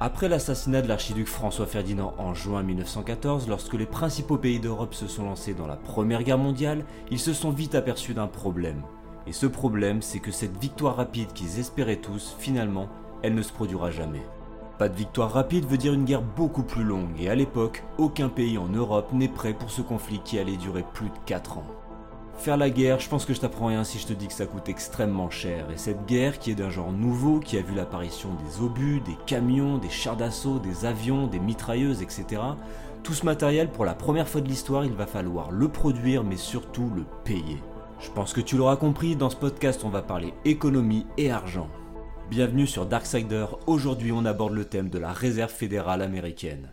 Après l'assassinat de l'archiduc François Ferdinand en juin 1914, lorsque les principaux pays d'Europe se sont lancés dans la Première Guerre mondiale, ils se sont vite aperçus d'un problème. Et ce problème, c'est que cette victoire rapide qu'ils espéraient tous, finalement, elle ne se produira jamais. Pas de victoire rapide veut dire une guerre beaucoup plus longue, et à l'époque, aucun pays en Europe n'est prêt pour ce conflit qui allait durer plus de 4 ans. Faire la guerre, je pense que je t'apprends rien si je te dis que ça coûte extrêmement cher. Et cette guerre, qui est d'un genre nouveau, qui a vu l'apparition des obus, des camions, des chars d'assaut, des avions, des mitrailleuses, etc., tout ce matériel, pour la première fois de l'histoire, il va falloir le produire, mais surtout le payer. Je pense que tu l'auras compris, dans ce podcast, on va parler économie et argent. Bienvenue sur Darksider, aujourd'hui on aborde le thème de la réserve fédérale américaine.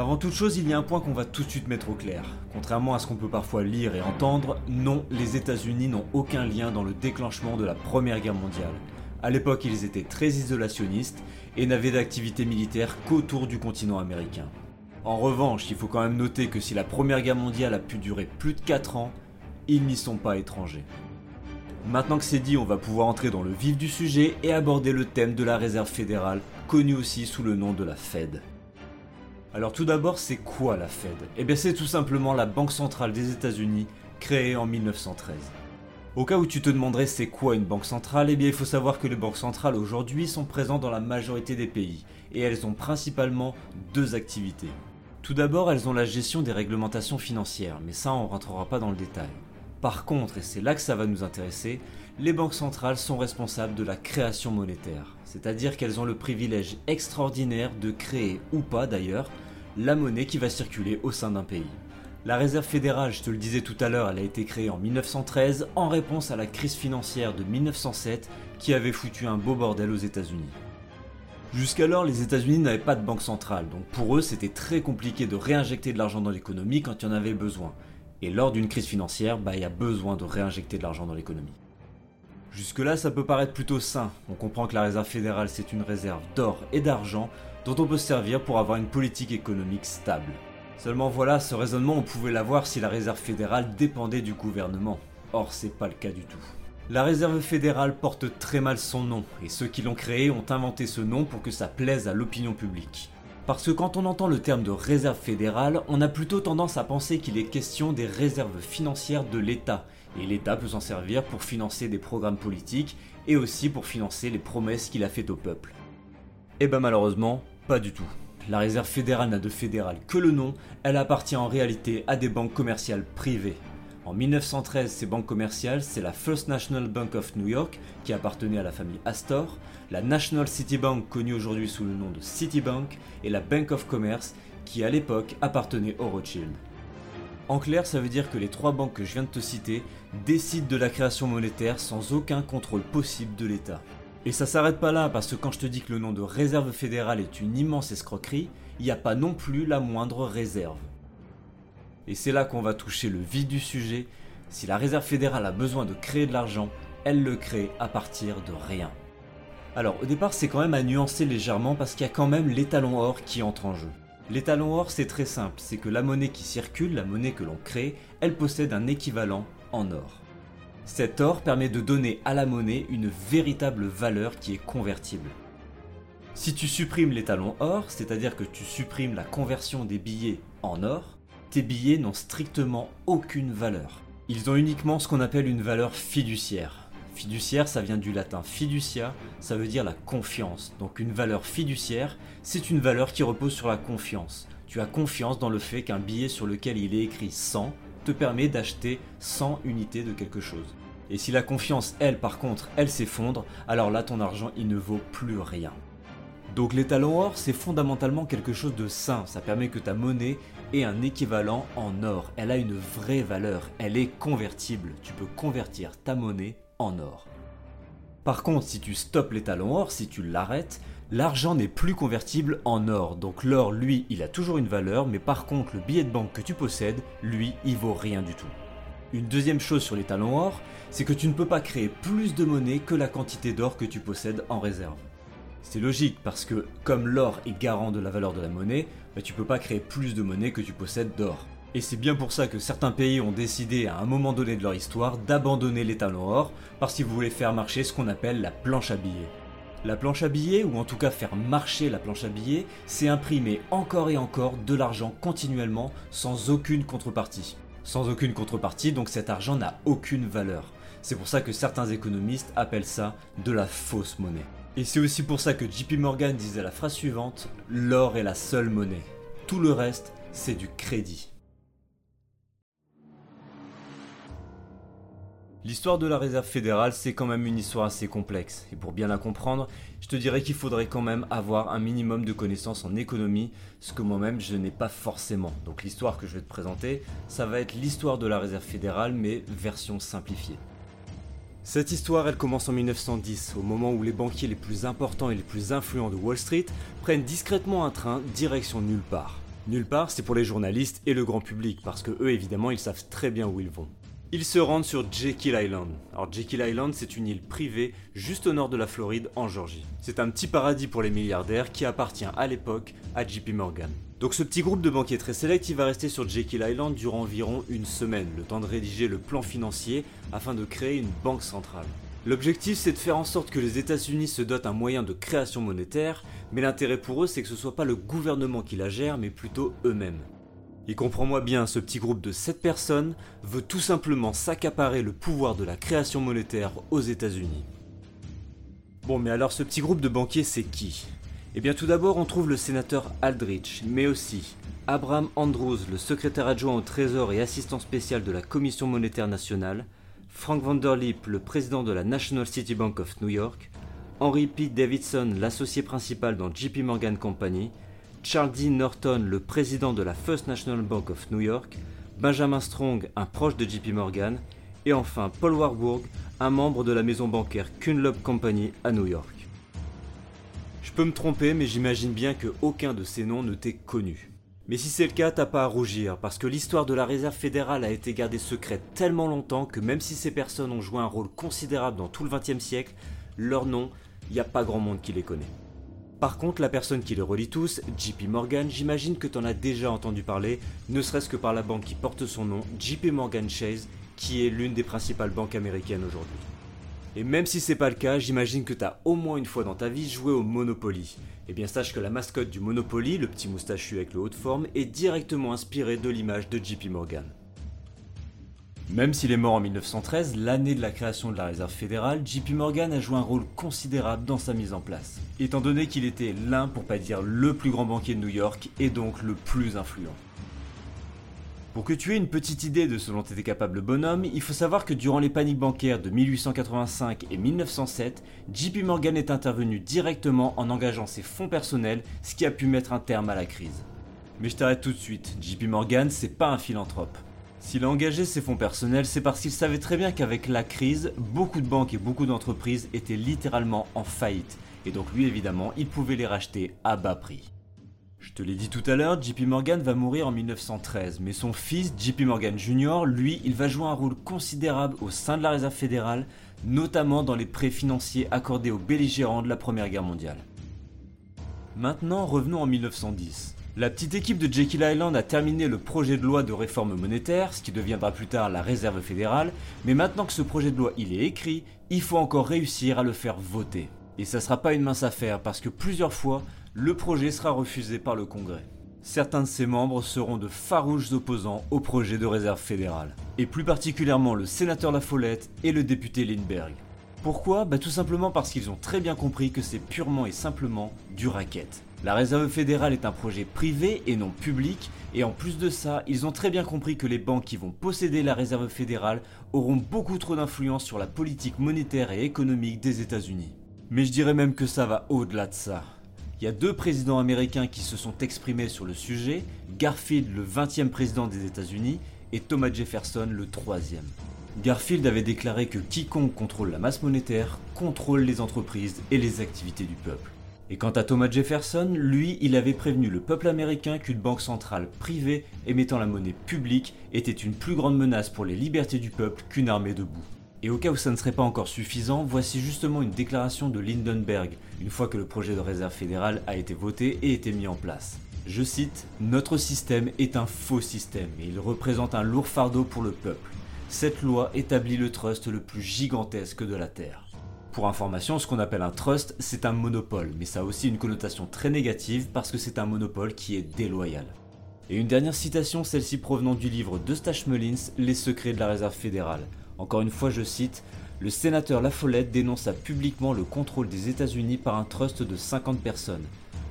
Avant toute chose, il y a un point qu'on va tout de suite mettre au clair. Contrairement à ce qu'on peut parfois lire et entendre, non, les États-Unis n'ont aucun lien dans le déclenchement de la Première Guerre mondiale. À l'époque, ils étaient très isolationnistes et n'avaient d'activité militaire qu'autour du continent américain. En revanche, il faut quand même noter que si la Première Guerre mondiale a pu durer plus de 4 ans, ils n'y sont pas étrangers. Maintenant que c'est dit, on va pouvoir entrer dans le vif du sujet et aborder le thème de la réserve fédérale, connue aussi sous le nom de la Fed. Alors tout d'abord, c'est quoi la Fed? Eh bien c'est tout simplement la Banque centrale des États-Unis, créée en 1913. Au cas où tu te demanderais c'est quoi une banque centrale, eh bien il faut savoir que les banques centrales aujourd'hui sont présentes dans la majorité des pays, et elles ont principalement deux activités. Tout d'abord, elles ont la gestion des réglementations financières, mais ça on rentrera pas dans le détail. Par contre, et c'est là que ça va nous intéresser, les banques centrales sont responsables de la création monétaire, c'est-à-dire qu'elles ont le privilège extraordinaire de créer, ou pas d'ailleurs, la monnaie qui va circuler au sein d'un pays. La réserve fédérale, je te le disais tout à l'heure, elle a été créée en 1913 en réponse à la crise financière de 1907 qui avait foutu un beau bordel aux États-Unis. Jusqu'alors, les États-Unis n'avaient pas de banque centrale, donc pour eux, c'était très compliqué de réinjecter de l'argent dans l'économie quand il y en avait besoin. Et lors d'une crise financière, bah, il y a besoin de réinjecter de l'argent dans l'économie. Jusque-là, ça peut paraître plutôt sain. On comprend que la réserve fédérale, c'est une réserve d'or et d'argent dont on peut se servir pour avoir une politique économique stable. Seulement voilà, ce raisonnement, on pouvait l'avoir si la réserve fédérale dépendait du gouvernement. Or, c'est pas le cas du tout. La réserve fédérale porte très mal son nom, et ceux qui l'ont créée ont inventé ce nom pour que ça plaise à l'opinion publique. Parce que quand on entend le terme de réserve fédérale, on a plutôt tendance à penser qu'il est question des réserves financières de l'État, et l'État peut s'en servir pour financer des programmes politiques et aussi pour financer les promesses qu'il a faites au peuple. Et eh ben malheureusement, pas du tout. La réserve fédérale n'a de fédéral que le nom, elle appartient en réalité à des banques commerciales privées. En 1913, ces banques commerciales, c'est la First National Bank of New York, qui appartenait à la famille Astor, la National City Bank, connue aujourd'hui sous le nom de Citibank, et la Bank of Commerce, qui à l'époque appartenait au Rothschild. En clair, ça veut dire que les trois banques que je viens de te citer décident de la création monétaire sans aucun contrôle possible de l'État. Et ça s'arrête pas là, parce que quand je te dis que le nom de réserve fédérale est une immense escroquerie, il n'y a pas non plus la moindre réserve. Et c'est là qu'on va toucher le vif du sujet. Si la réserve fédérale a besoin de créer de l'argent, elle le crée à partir de rien. Alors au départ c'est quand même à nuancer légèrement parce qu'il y a quand même l'étalon or qui entre en jeu. L'étalon or, c'est très simple, c'est que la monnaie qui circule, la monnaie que l'on crée, elle possède un équivalent en or. Cet or permet de donner à la monnaie une véritable valeur qui est convertible. Si tu supprimes l'étalon or, c'est-à-dire que tu supprimes la conversion des billets en or, tes billets n'ont strictement aucune valeur. Ils ont uniquement ce qu'on appelle une valeur fiduciaire. Fiduciaire, ça vient du latin fiducia, ça veut dire la confiance. Donc une valeur fiduciaire, c'est une valeur qui repose sur la confiance. Tu as confiance dans le fait qu'un billet sur lequel il est écrit 100 te permet d'acheter 100 unités de quelque chose. Et si la confiance, elle, par contre, elle s'effondre, alors là, ton argent, il ne vaut plus rien. Donc l'étalon or, c'est fondamentalement quelque chose de sain. Ça permet que ta monnaie ait un équivalent en or. Elle a une vraie valeur. Elle est convertible. Tu peux convertir ta monnaie or. Par contre, si tu stoppes l'étalon or, si tu l'arrêtes, l'argent n'est plus convertible en or. Donc l'or, lui, il a toujours une valeur, mais par contre, le billet de banque que tu possèdes, lui, il vaut rien du tout. Une deuxième chose sur l'étalon or, c'est que tu ne peux pas créer plus de monnaie que la quantité d'or que tu possèdes en réserve. C'est logique parce que comme l'or est garant de la valeur de la monnaie, bah, tu peux pas créer plus de monnaie que tu possèdes d'or. Et c'est bien pour ça que certains pays ont décidé à un moment donné de leur histoire d'abandonner l'étalon or parce qu'ils voulaient faire marcher ce qu'on appelle la planche à billets. La planche à billets, ou en tout cas faire marcher la planche à billets, c'est imprimer encore et encore de l'argent continuellement sans aucune contrepartie. Sans aucune contrepartie, donc cet argent n'a aucune valeur. C'est pour ça que certains économistes appellent ça de la fausse monnaie. Et c'est aussi pour ça que JP Morgan disait la phrase suivante, l'or est la seule monnaie. Tout le reste, c'est du crédit. L'histoire de la réserve fédérale, c'est quand même une histoire assez complexe. Et pour bien la comprendre, je te dirais qu'il faudrait quand même avoir un minimum de connaissances en économie, ce que moi-même je n'ai pas forcément. Donc l'histoire que je vais te présenter, ça va être l'histoire de la réserve fédérale, mais version simplifiée. Cette histoire, elle commence en 1910, au moment où les banquiers les plus importants et les plus influents de Wall Street prennent discrètement un train direction nulle part. Nulle part, c'est pour les journalistes et le grand public, parce que eux, évidemment, ils savent très bien où ils vont. Ils se rendent sur Jekyll Island. Alors Jekyll Island, c'est une île privée juste au nord de la Floride, en Georgie. C'est un petit paradis pour les milliardaires qui appartient à l'époque à JP Morgan. Donc ce petit groupe de banquiers très sélects, il va rester sur Jekyll Island durant environ une semaine, le temps de rédiger le plan financier afin de créer une banque centrale. L'objectif c'est de faire en sorte que les États-Unis se dotent un moyen de création monétaire, mais l'intérêt pour eux c'est que ce soit pas le gouvernement qui la gère, mais plutôt eux-mêmes. Et comprends-moi bien, ce petit groupe de 7 personnes veut tout simplement s'accaparer le pouvoir de la création monétaire aux États-Unis. Bon, mais alors ce petit groupe de banquiers, c'est qui? Eh bien, tout d'abord, on trouve le sénateur Aldrich, mais aussi Abraham Andrews, le secrétaire adjoint au Trésor et assistant spécial de la Commission monétaire nationale, Frank Vanderlip, le président de la National City Bank of New York, Henry P. Davidson, l'associé principal dans JP Morgan Company, Charles D. Norton, le président de la First National Bank of New York, Benjamin Strong, un proche de JP Morgan, et enfin Paul Warburg, un membre de la maison bancaire Kunlop Company à New York. Je peux me tromper, mais j'imagine bien que aucun de ces noms ne t'est connu. Mais si c'est le cas, t'as pas à rougir, parce que l'histoire de la réserve fédérale a été gardée secrète tellement longtemps que même si ces personnes ont joué un rôle considérable dans tout le XXe siècle, leur nom, il a pas grand monde qui les connaît. Par contre, la personne qui les relie tous, JP Morgan, j'imagine que tu en as déjà entendu parler, ne serait-ce que par la banque qui porte son nom, JP Morgan Chase, qui est l'une des principales banques américaines aujourd'hui. Et même si c'est pas le cas, j'imagine que tu as au moins une fois dans ta vie joué au Monopoly. Eh bien sache que la mascotte du Monopoly, le petit moustachu avec le haut de forme, est directement inspiré de l'image de JP Morgan. Même s'il est mort en 1913, l'année de la création de la réserve fédérale, JP Morgan a joué un rôle considérable dans sa mise en place, étant donné qu'il était l'un, pour pas dire le plus grand banquier de New York et donc le plus influent. Pour que tu aies une petite idée de ce dont était capable bonhomme, il faut savoir que durant les paniques bancaires de 1885 et 1907, JP Morgan est intervenu directement en engageant ses fonds personnels, ce qui a pu mettre un terme à la crise. Mais je t'arrête tout de suite, JP Morgan c'est pas un philanthrope. S'il a engagé ses fonds personnels, c'est parce qu'il savait très bien qu'avec la crise, beaucoup de banques et beaucoup d'entreprises étaient littéralement en faillite. Et donc lui évidemment, il pouvait les racheter à bas prix. Je te l'ai dit tout à l'heure, JP Morgan va mourir en 1913, mais son fils, JP Morgan Jr., lui, il va jouer un rôle considérable au sein de la Réserve fédérale, notamment dans les prêts financiers accordés aux belligérants de la Première Guerre mondiale. Maintenant, revenons en 1910. La petite équipe de Jekyll Island a terminé le projet de loi de réforme monétaire, ce qui deviendra plus tard la réserve fédérale, mais maintenant que ce projet de loi il est écrit, il faut encore réussir à le faire voter. Et ça sera pas une mince affaire parce que plusieurs fois, le projet sera refusé par le Congrès. Certains de ses membres seront de farouches opposants au projet de réserve fédérale, et plus particulièrement le sénateur La Follette et le député Lindbergh. Pourquoi? Bah Tout simplement parce qu'ils ont très bien compris que c'est purement et simplement du racket. La réserve fédérale est un projet privé et non public, et en plus de ça, ils ont très bien compris que les banques qui vont posséder la réserve fédérale auront beaucoup trop d'influence sur la politique monétaire et économique des États-Unis. Mais je dirais même que ça va au-delà de ça. Il y a deux présidents américains qui se sont exprimés sur le sujet, Garfield le 20e président des États-Unis et Thomas Jefferson le 3e. Garfield avait déclaré que quiconque contrôle la masse monétaire contrôle les entreprises et les activités du peuple. Et quant à Thomas Jefferson, lui, il avait prévenu le peuple américain qu'une banque centrale privée émettant la monnaie publique était une plus grande menace pour les libertés du peuple qu'une armée debout. Et au cas où ça ne serait pas encore suffisant, voici justement une déclaration de Lindenberg, une fois que le projet de réserve fédérale a été voté et été mis en place. Je cite, Notre système est un faux système et il représente un lourd fardeau pour le peuple. Cette loi établit le trust le plus gigantesque de la Terre. Pour information, ce qu'on appelle un trust, c'est un monopole, mais ça a aussi une connotation très négative parce que c'est un monopole qui est déloyal. Et une dernière citation, celle-ci provenant du livre de Stash Mullins, Les secrets de la réserve fédérale. Encore une fois, je cite Le sénateur La Follette dénonça publiquement le contrôle des États-Unis par un trust de 50 personnes.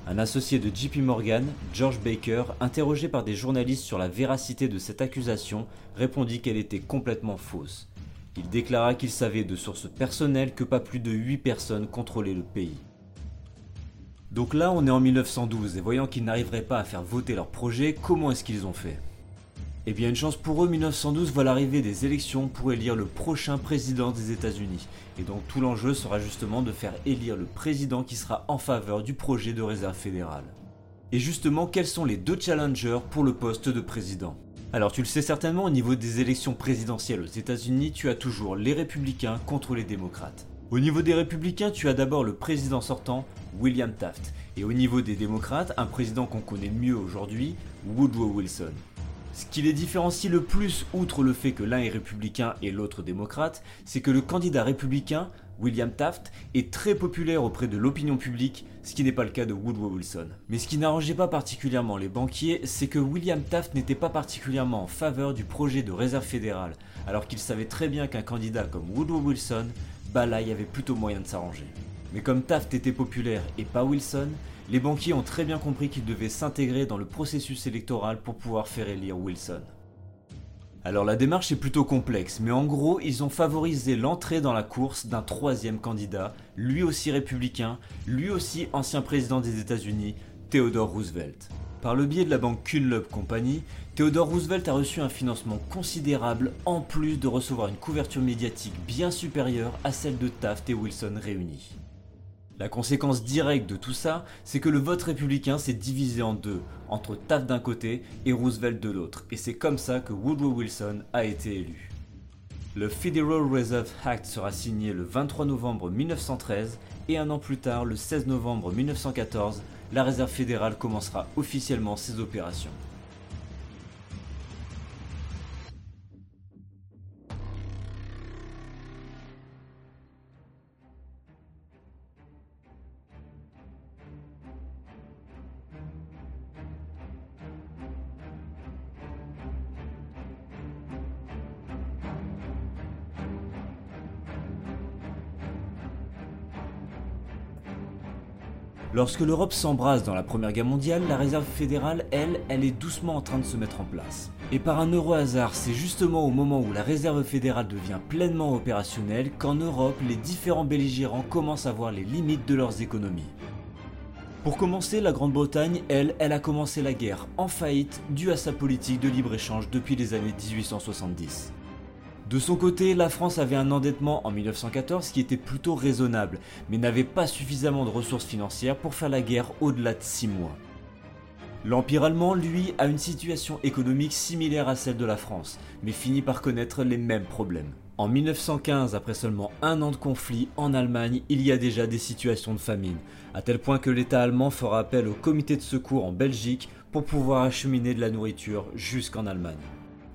Un associé de JP Morgan, George Baker, interrogé par des journalistes sur la véracité de cette accusation, répondit qu'elle était complètement fausse. Il déclara qu'il savait de sources personnelles que pas plus de 8 personnes contrôlaient le pays. Donc là, on est en 1912 et voyant qu'ils n'arriveraient pas à faire voter leur projet, comment est-ce qu'ils ont fait? Eh bien, une chance pour eux, 1912 voit l'arrivée des élections pour élire le prochain président des États-Unis. Et donc tout l'enjeu sera justement de faire élire le président qui sera en faveur du projet de réserve fédérale. Et justement, quels sont les deux challengers pour le poste de président? Alors tu le sais certainement, au niveau des élections présidentielles aux États-Unis, tu as toujours les républicains contre les démocrates. Au niveau des républicains, tu as d'abord le président sortant, William Taft, et au niveau des démocrates, un président qu'on connaît mieux aujourd'hui, Woodrow Wilson. Ce qui les différencie le plus, outre le fait que l'un est républicain et l'autre démocrate, c'est que le candidat républicain, William Taft, est très populaire auprès de l'opinion publique, ce qui n'est pas le cas de Woodrow Wilson. Mais ce qui n'arrangeait pas particulièrement les banquiers, c'est que William Taft n'était pas particulièrement en faveur du projet de réserve fédérale, alors qu'il savait très bien qu'un candidat comme Woodrow Wilson, bah là, avait plutôt moyen de s'arranger. Mais comme Taft était populaire et pas Wilson, les banquiers ont très bien compris qu'ils devaient s'intégrer dans le processus électoral pour pouvoir faire élire Wilson. Alors la démarche est plutôt complexe, mais en gros, ils ont favorisé l'entrée dans la course d'un troisième candidat, lui aussi républicain, lui aussi ancien président des États-Unis, Theodore Roosevelt. Par le biais de la banque Kunlup Company, Theodore Roosevelt a reçu un financement considérable en plus de recevoir une couverture médiatique bien supérieure à celle de Taft et Wilson réunis. La conséquence directe de tout ça, c'est que le vote républicain s'est divisé en deux, entre Taft d'un côté et Roosevelt de l'autre, et c'est comme ça que Woodrow Wilson a été élu. Le Federal Reserve Act sera signé le 23 novembre 1913 et un an plus tard, le 16 novembre 1914, la Réserve fédérale commencera officiellement ses opérations. Lorsque l'Europe s'embrase dans la Première Guerre mondiale, la réserve fédérale, elle, elle est doucement en train de se mettre en place. Et par un heureux hasard, c'est justement au moment où la réserve fédérale devient pleinement opérationnelle qu'en Europe, les différents belligérants commencent à voir les limites de leurs économies. Pour commencer, la Grande-Bretagne, elle, elle a commencé la guerre en faillite due à sa politique de libre-échange depuis les années 1870. De son côté, la France avait un endettement en 1914 qui était plutôt raisonnable, mais n'avait pas suffisamment de ressources financières pour faire la guerre au-delà de 6 mois. L'Empire allemand, lui, a une situation économique similaire à celle de la France, mais finit par connaître les mêmes problèmes. En 1915, après seulement un an de conflit en Allemagne, il y a déjà des situations de famine, à tel point que l'État allemand fera appel au comité de secours en Belgique pour pouvoir acheminer de la nourriture jusqu'en Allemagne.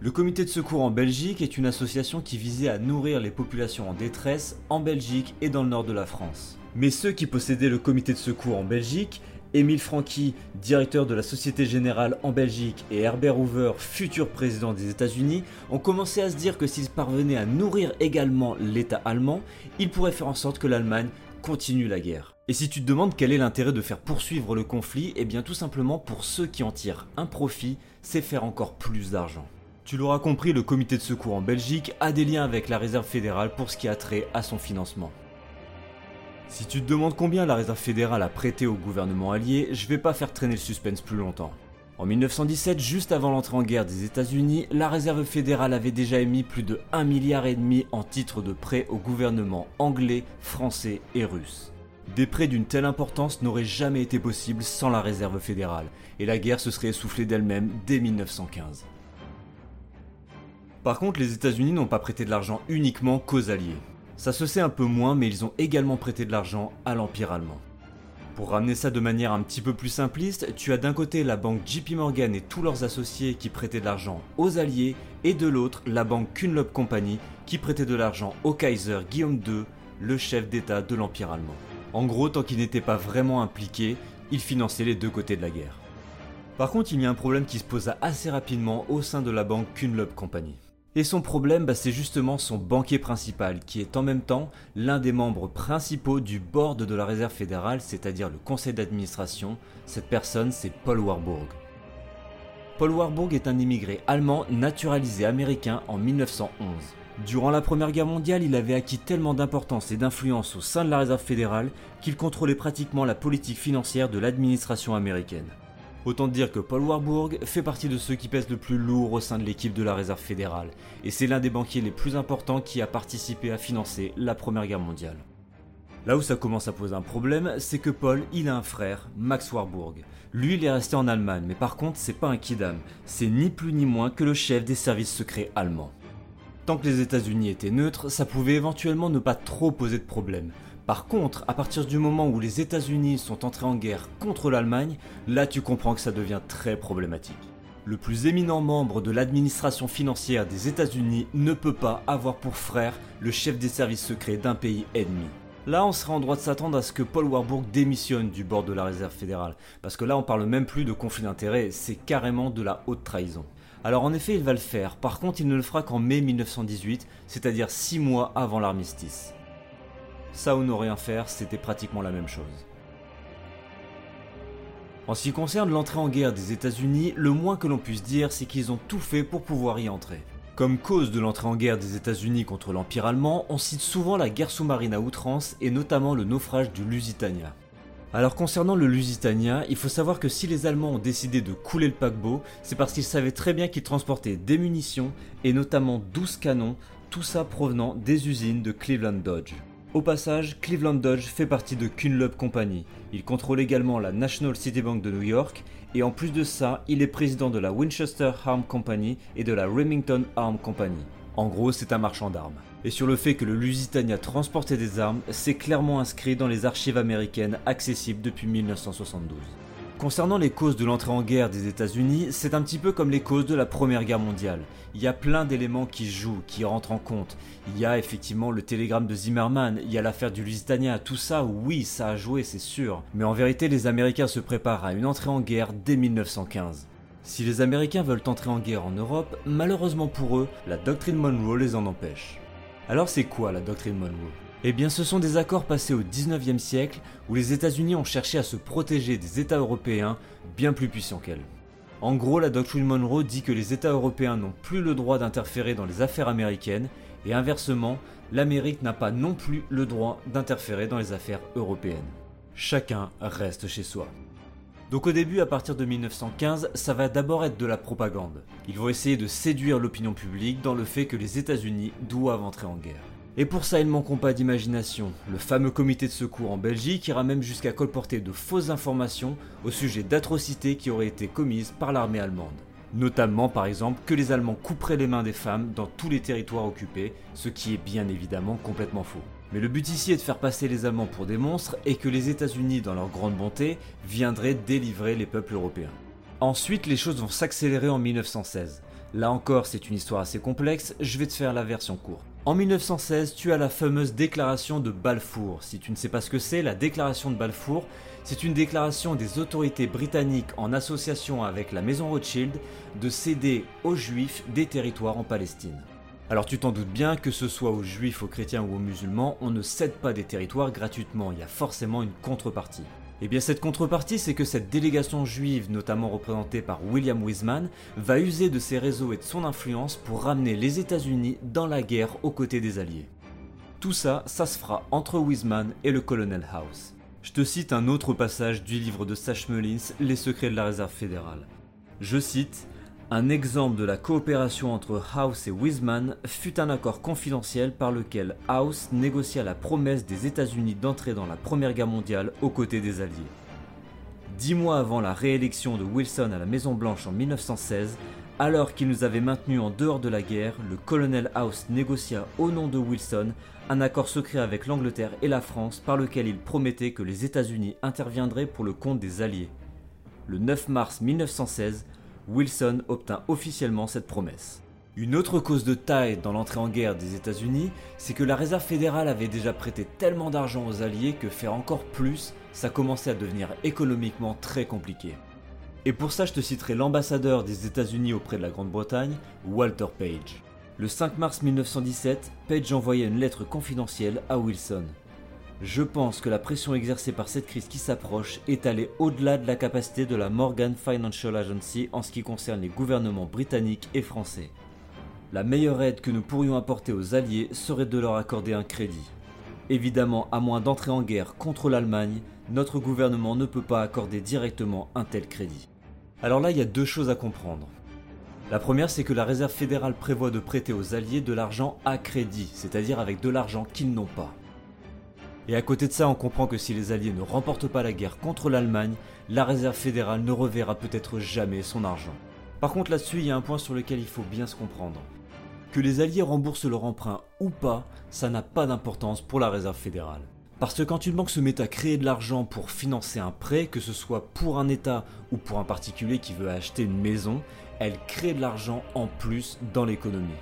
Le comité de secours en Belgique est une association qui visait à nourrir les populations en détresse en Belgique et dans le nord de la France. Mais ceux qui possédaient le comité de secours en Belgique, Émile Franqui, directeur de la Société Générale en Belgique, et Herbert Hoover, futur président des États-Unis, ont commencé à se dire que s'ils parvenaient à nourrir également l'État allemand, ils pourraient faire en sorte que l'Allemagne continue la guerre. Et si tu te demandes quel est l'intérêt de faire poursuivre le conflit, eh bien tout simplement pour ceux qui en tirent un profit, c'est faire encore plus d'argent. Tu l'auras compris, le comité de secours en Belgique a des liens avec la réserve fédérale pour ce qui a trait à son financement. Si tu te demandes combien la réserve fédérale a prêté au gouvernement allié, je vais pas faire traîner le suspense plus longtemps. En 1917, juste avant l'entrée en guerre des États-Unis, la réserve fédérale avait déjà émis plus de 1 milliard et demi en titres de prêts au gouvernement anglais, français et russe. Des prêts d'une telle importance n'auraient jamais été possibles sans la réserve fédérale, et la guerre se serait essoufflée d'elle-même dès 1915. Par contre, les États-Unis n'ont pas prêté de l'argent uniquement qu'aux Alliés. Ça se sait un peu moins, mais ils ont également prêté de l'argent à l'Empire allemand. Pour ramener ça de manière un petit peu plus simpliste, tu as d'un côté la banque JP Morgan et tous leurs associés qui prêtaient de l'argent aux Alliés, et de l'autre la banque Kunlop Company qui prêtait de l'argent au Kaiser Guillaume II, le chef d'État de l'Empire allemand. En gros, tant qu'il n'était pas vraiment impliqué, il finançait les deux côtés de la guerre. Par contre, il y a un problème qui se posa assez rapidement au sein de la banque Kunlop Company. Et son problème, bah, c'est justement son banquier principal, qui est en même temps l'un des membres principaux du board de la Réserve fédérale, c'est-à-dire le conseil d'administration. Cette personne, c'est Paul Warburg. Paul Warburg est un immigré allemand naturalisé américain en 1911. Durant la Première Guerre mondiale, il avait acquis tellement d'importance et d'influence au sein de la Réserve fédérale qu'il contrôlait pratiquement la politique financière de l'administration américaine. Autant dire que Paul Warburg fait partie de ceux qui pèsent le plus lourd au sein de l'équipe de la réserve fédérale, et c'est l'un des banquiers les plus importants qui a participé à financer la Première Guerre mondiale. Là où ça commence à poser un problème, c'est que Paul, il a un frère, Max Warburg. Lui, il est resté en Allemagne, mais par contre, c'est pas un kidam, c'est ni plus ni moins que le chef des services secrets allemands. Tant que les États-Unis étaient neutres, ça pouvait éventuellement ne pas trop poser de problème. Par contre, à partir du moment où les États-Unis sont entrés en guerre contre l'Allemagne, là tu comprends que ça devient très problématique. Le plus éminent membre de l'administration financière des États-Unis ne peut pas avoir pour frère le chef des services secrets d'un pays ennemi. Là, on serait en droit de s'attendre à ce que Paul Warburg démissionne du bord de la réserve fédérale, parce que là, on parle même plus de conflit d'intérêts, c'est carrément de la haute trahison. Alors en effet, il va le faire, par contre, il ne le fera qu'en mai 1918, c'est-à-dire 6 mois avant l'armistice. Ça ou ne rien faire, c'était pratiquement la même chose. En ce qui concerne l'entrée en guerre des États-Unis, le moins que l'on puisse dire, c'est qu'ils ont tout fait pour pouvoir y entrer. Comme cause de l'entrée en guerre des États-Unis contre l'Empire allemand, on cite souvent la guerre sous-marine à outrance et notamment le naufrage du Lusitania. Alors concernant le Lusitania, il faut savoir que si les Allemands ont décidé de couler le paquebot, c'est parce qu'ils savaient très bien qu'il transportait des munitions et notamment 12 canons, tout ça provenant des usines de Cleveland Dodge. Au passage, Cleveland Dodge fait partie de Kunlub Company. Il contrôle également la National City Bank de New York et en plus de ça, il est président de la Winchester Arm Company et de la Remington Arm Company. En gros, c'est un marchand d'armes. Et sur le fait que le Lusitania transportait des armes, c'est clairement inscrit dans les archives américaines accessibles depuis 1972. Concernant les causes de l'entrée en guerre des États-Unis, c'est un petit peu comme les causes de la Première Guerre mondiale. Il y a plein d'éléments qui jouent, qui rentrent en compte. Il y a effectivement le télégramme de Zimmerman, il y a l'affaire du Lusitania, tout ça, oui, ça a joué, c'est sûr. Mais en vérité, les Américains se préparent à une entrée en guerre dès 1915. Si les Américains veulent entrer en guerre en Europe, malheureusement pour eux, la doctrine Monroe les en empêche. Alors c'est quoi la doctrine Monroe? Eh bien, ce sont des accords passés au 19e siècle où les États-Unis ont cherché à se protéger des États européens bien plus puissants qu'elles. En gros, la doctrine Monroe dit que les États européens n'ont plus le droit d'interférer dans les affaires américaines et inversement, l'Amérique n'a pas non plus le droit d'interférer dans les affaires européennes. Chacun reste chez soi. Donc au début, à partir de 1915, ça va d'abord être de la propagande. Ils vont essayer de séduire l'opinion publique dans le fait que les États-Unis doivent entrer en guerre. Et pour ça, ils manqueront pas d'imagination. Le fameux comité de secours en Belgique ira même jusqu'à colporter de fausses informations au sujet d'atrocités qui auraient été commises par l'armée allemande. Notamment par exemple que les Allemands couperaient les mains des femmes dans tous les territoires occupés, ce qui est bien évidemment complètement faux. Mais le but ici est de faire passer les Allemands pour des monstres et que les États-Unis, dans leur grande bonté, viendraient délivrer les peuples européens. Ensuite, les choses vont s'accélérer en 1916. Là encore, c'est une histoire assez complexe, je vais te faire la version courte. En 1916, tu as la fameuse déclaration de Balfour. Si tu ne sais pas ce que c'est, la déclaration de Balfour, c'est une déclaration des autorités britanniques en association avec la maison Rothschild de céder aux juifs des territoires en Palestine. Alors tu t'en doutes bien, que ce soit aux juifs, aux chrétiens ou aux musulmans, on ne cède pas des territoires gratuitement, il y a forcément une contrepartie. Eh bien cette contrepartie, c'est que cette délégation juive, notamment représentée par William Wiseman, va user de ses réseaux et de son influence pour ramener les États-Unis dans la guerre aux côtés des Alliés. Tout ça, ça se fera entre Wiseman et le colonel House. Je te cite un autre passage du livre de Sash Mullins, Les secrets de la réserve fédérale. Je cite un exemple de la coopération entre House et Wiseman fut un accord confidentiel par lequel House négocia la promesse des États-Unis d'entrer dans la Première Guerre mondiale aux côtés des Alliés. Dix mois avant la réélection de Wilson à la Maison-Blanche en 1916, alors qu'il nous avait maintenus en dehors de la guerre, le colonel House négocia au nom de Wilson un accord secret avec l'Angleterre et la France par lequel il promettait que les États-Unis interviendraient pour le compte des Alliés. Le 9 mars 1916, Wilson obtint officiellement cette promesse. Une autre cause de taille dans l'entrée en guerre des États-Unis, c'est que la Réserve fédérale avait déjà prêté tellement d'argent aux Alliés que faire encore plus, ça commençait à devenir économiquement très compliqué. Et pour ça, je te citerai l'ambassadeur des États-Unis auprès de la Grande-Bretagne, Walter Page. Le 5 mars 1917, Page envoyait une lettre confidentielle à Wilson. Je pense que la pression exercée par cette crise qui s'approche est allée au-delà de la capacité de la Morgan Financial Agency en ce qui concerne les gouvernements britanniques et français. La meilleure aide que nous pourrions apporter aux Alliés serait de leur accorder un crédit. Évidemment, à moins d'entrer en guerre contre l'Allemagne, notre gouvernement ne peut pas accorder directement un tel crédit. Alors là, il y a deux choses à comprendre. La première, c'est que la Réserve fédérale prévoit de prêter aux Alliés de l'argent à crédit, c'est-à-dire avec de l'argent qu'ils n'ont pas. Et à côté de ça, on comprend que si les Alliés ne remportent pas la guerre contre l'Allemagne, la Réserve fédérale ne reverra peut-être jamais son argent. Par contre là-dessus, il y a un point sur lequel il faut bien se comprendre. Que les Alliés remboursent leur emprunt ou pas, ça n'a pas d'importance pour la Réserve fédérale. Parce que quand une banque se met à créer de l'argent pour financer un prêt, que ce soit pour un État ou pour un particulier qui veut acheter une maison, elle crée de l'argent en plus dans l'économie.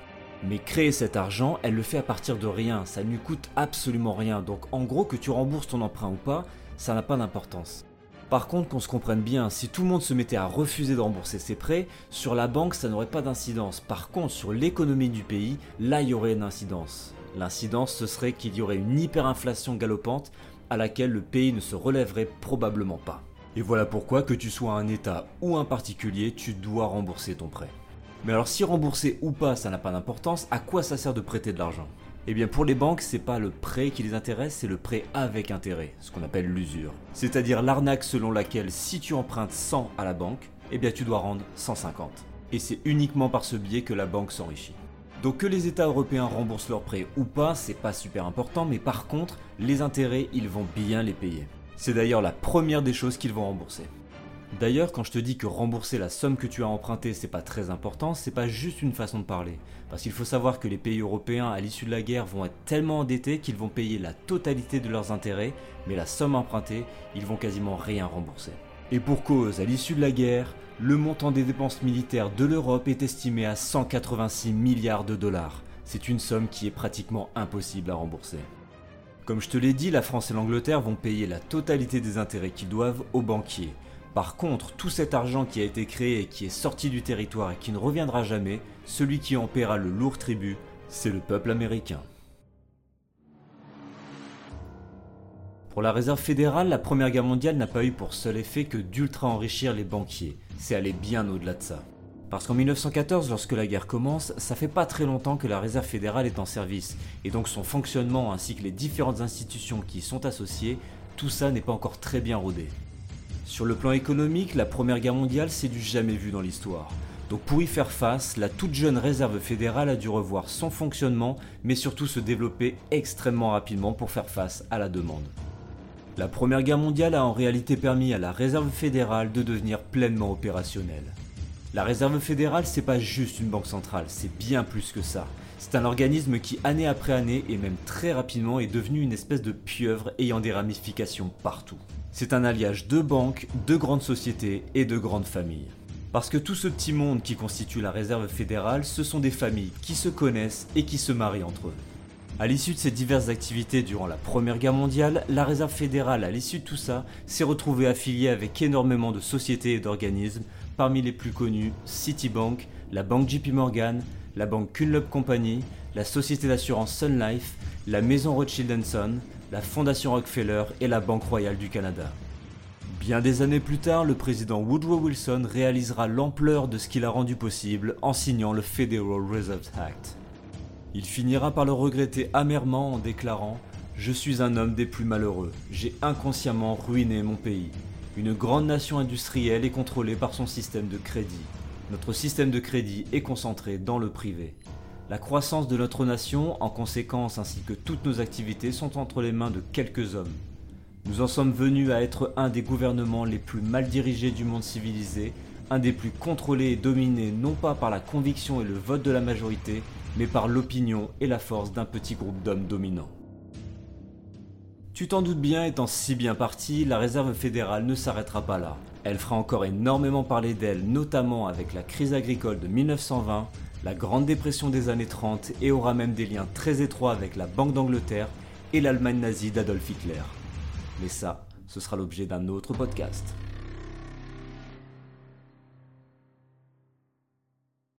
Mais créer cet argent, elle le fait à partir de rien, ça ne lui coûte absolument rien. Donc en gros, que tu rembourses ton emprunt ou pas, ça n'a pas d'importance. Par contre, qu'on se comprenne bien, si tout le monde se mettait à refuser de rembourser ses prêts, sur la banque, ça n'aurait pas d'incidence. Par contre, sur l'économie du pays, là, il y aurait une incidence. L'incidence, ce serait qu'il y aurait une hyperinflation galopante à laquelle le pays ne se relèverait probablement pas. Et voilà pourquoi, que tu sois un État ou un particulier, tu dois rembourser ton prêt. Mais alors si rembourser ou pas, ça n'a pas d'importance, à quoi ça sert de prêter de l'argent? Eh bien pour les banques, c'est pas le prêt qui les intéresse, c'est le prêt avec intérêt, ce qu'on appelle l'usure. C'est-à-dire l'arnaque selon laquelle si tu empruntes 100 à la banque, eh bien tu dois rendre 150. Et c'est uniquement par ce biais que la banque s'enrichit. Donc que les États européens remboursent leurs prêts ou pas, c'est pas super important, mais par contre, les intérêts, ils vont bien les payer. C'est d'ailleurs la première des choses qu'ils vont rembourser. D'ailleurs, quand je te dis que rembourser la somme que tu as empruntée, c'est pas très important, c'est pas juste une façon de parler. Parce qu'il faut savoir que les pays européens, à l'issue de la guerre, vont être tellement endettés qu'ils vont payer la totalité de leurs intérêts, mais la somme empruntée, ils vont quasiment rien rembourser. Et pour cause, à l'issue de la guerre, le montant des dépenses militaires de l'Europe est estimé à 186 milliards de dollars. C'est une somme qui est pratiquement impossible à rembourser. Comme je te l'ai dit, la France et l'Angleterre vont payer la totalité des intérêts qu'ils doivent aux banquiers. Par contre, tout cet argent qui a été créé qui est sorti du territoire et qui ne reviendra jamais, celui qui en paiera le lourd tribut, c'est le peuple américain. Pour la Réserve fédérale, la Première Guerre mondiale n'a pas eu pour seul effet que d'ultra enrichir les banquiers. C'est aller bien au-delà de ça. Parce qu'en 1914, lorsque la guerre commence, ça fait pas très longtemps que la Réserve fédérale est en service, et donc son fonctionnement ainsi que les différentes institutions qui y sont associées, tout ça n'est pas encore très bien rodé. Sur le plan économique, la Première Guerre mondiale, c'est du jamais vu dans l'histoire. Donc pour y faire face, la toute jeune réserve fédérale a dû revoir son fonctionnement, mais surtout se développer extrêmement rapidement pour faire face à la demande. La Première Guerre mondiale a en réalité permis à la réserve fédérale de devenir pleinement opérationnelle. La Réserve fédérale, c'est pas juste une banque centrale, c'est bien plus que ça. C'est un organisme qui, année après année, et même très rapidement, est devenu une espèce de pieuvre ayant des ramifications partout. C'est un alliage de banques, de grandes sociétés et de grandes familles. Parce que tout ce petit monde qui constitue la réserve fédérale, ce sont des familles qui se connaissent et qui se marient entre eux. À l'issue de ces diverses activités durant la Première Guerre mondiale, la réserve fédérale, à l'issue de tout ça, s'est retrouvée affiliée avec énormément de sociétés et d'organismes, parmi les plus connus Citibank, la banque JP Morgan, la banque Kunlup Company, la société d'assurance Sun Life, la maison Rothschild Son, la fondation Rockefeller et la Banque Royale du Canada. Bien des années plus tard, le président Woodrow Wilson réalisera l'ampleur de ce qu'il a rendu possible en signant le Federal Reserve Act. Il finira par le regretter amèrement en déclarant ⁇ Je suis un homme des plus malheureux, j'ai inconsciemment ruiné mon pays. Une grande nation industrielle est contrôlée par son système de crédit. Notre système de crédit est concentré dans le privé. La croissance de notre nation, en conséquence ainsi que toutes nos activités, sont entre les mains de quelques hommes. Nous en sommes venus à être un des gouvernements les plus mal dirigés du monde civilisé, un des plus contrôlés et dominés non pas par la conviction et le vote de la majorité, mais par l'opinion et la force d'un petit groupe d'hommes dominants. Tu t'en doutes bien, étant si bien parti, la réserve fédérale ne s'arrêtera pas là. Elle fera encore énormément parler d'elle, notamment avec la crise agricole de 1920, la Grande Dépression des années 30 et aura même des liens très étroits avec la Banque d'Angleterre et l'Allemagne nazie d'Adolf Hitler. Mais ça, ce sera l'objet d'un autre podcast.